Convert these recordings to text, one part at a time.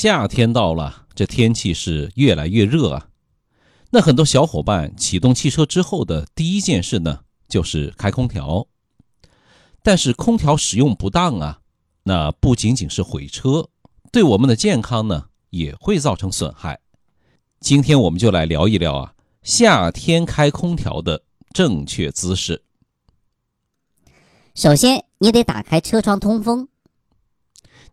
夏天到了，这天气是越来越热啊。那很多小伙伴启动汽车之后的第一件事呢，就是开空调。但是空调使用不当啊，那不仅仅是毁车，对我们的健康呢也会造成损害。今天我们就来聊一聊啊，夏天开空调的正确姿势。首先，你得打开车窗通风。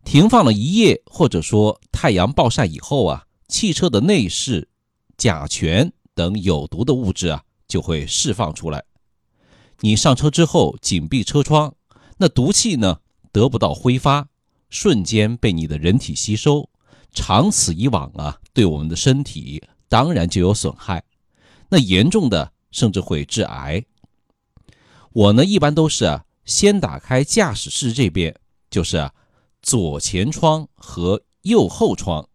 停放了一夜，或者说太阳暴晒以后啊，汽车的内饰、甲醛等有毒的物质啊就会释放出来。你上车之后紧闭车窗，那毒气呢得不到挥发，瞬间被你的人体吸收，长此以往啊，对我们的身体当然就有损害。那严重的甚至会致癌。我呢一般都是啊，先打开驾驶室这边，就是。左前窗和右后窗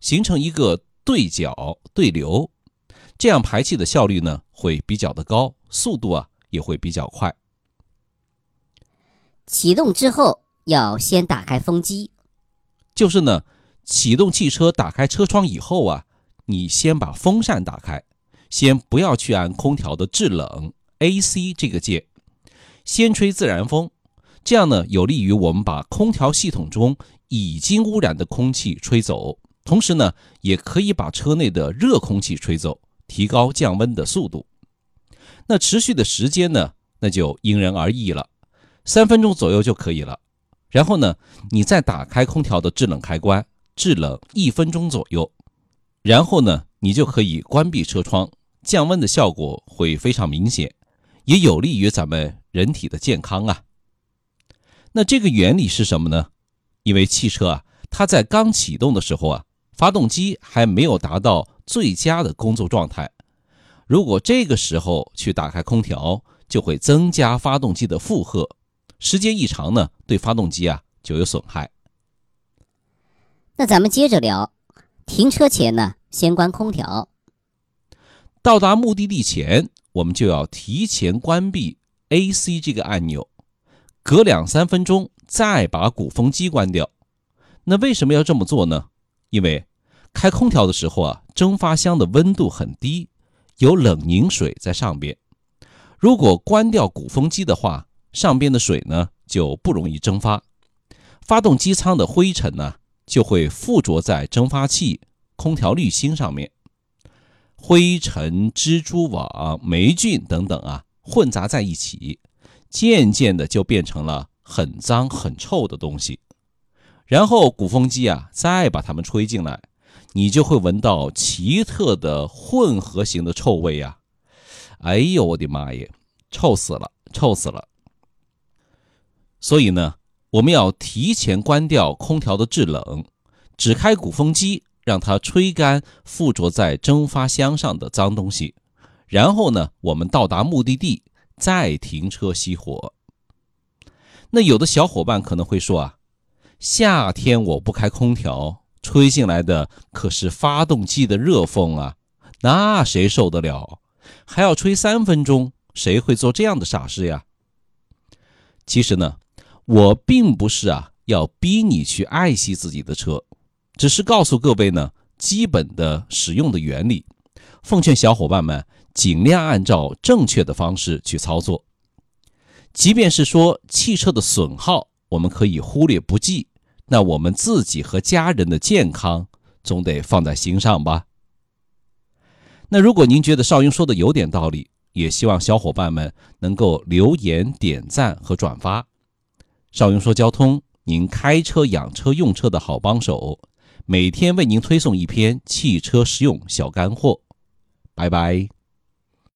形成一个对角对流，这样排气的效率呢会比较的高，速度啊也会比较快。启动之后要先打开风机，就是呢，启动汽车打开车窗以后啊，你先把风扇打开，先不要去按空调的制冷 AC 这个键，先吹自然风。这样呢，有利于我们把空调系统中已经污染的空气吹走，同时呢，也可以把车内的热空气吹走，提高降温的速度。那持续的时间呢，那就因人而异了，三分钟左右就可以了。然后呢，你再打开空调的制冷开关，制冷一分钟左右，然后呢，你就可以关闭车窗，降温的效果会非常明显，也有利于咱们人体的健康啊。那这个原理是什么呢？因为汽车啊，它在刚启动的时候啊，发动机还没有达到最佳的工作状态。如果这个时候去打开空调，就会增加发动机的负荷，时间一长呢，对发动机啊就有损害。那咱们接着聊，停车前呢，先关空调。到达目的地前，我们就要提前关闭 AC 这个按钮。隔两三分钟再把鼓风机关掉。那为什么要这么做呢？因为开空调的时候啊，蒸发箱的温度很低，有冷凝水在上边。如果关掉鼓风机的话，上边的水呢就不容易蒸发，发动机舱的灰尘呢就会附着在蒸发器、空调滤芯上面，灰尘、蜘蛛网、霉菌等等啊混杂在一起。渐渐的就变成了很脏很臭的东西，然后鼓风机啊再把它们吹进来，你就会闻到奇特的混合型的臭味呀！哎呦我的妈耶，臭死了，臭死了！所以呢，我们要提前关掉空调的制冷，只开鼓风机，让它吹干附着在蒸发箱上的脏东西，然后呢，我们到达目的地。再停车熄火。那有的小伙伴可能会说啊，夏天我不开空调，吹进来的可是发动机的热风啊，那谁受得了？还要吹三分钟，谁会做这样的傻事呀？其实呢，我并不是啊要逼你去爱惜自己的车，只是告诉各位呢基本的使用的原理，奉劝小伙伴们。尽量按照正确的方式去操作。即便是说汽车的损耗，我们可以忽略不计，那我们自己和家人的健康总得放在心上吧。那如果您觉得邵云说的有点道理，也希望小伙伴们能够留言、点赞和转发。邵云说交通，您开车、养车、用车的好帮手，每天为您推送一篇汽车实用小干货。拜拜。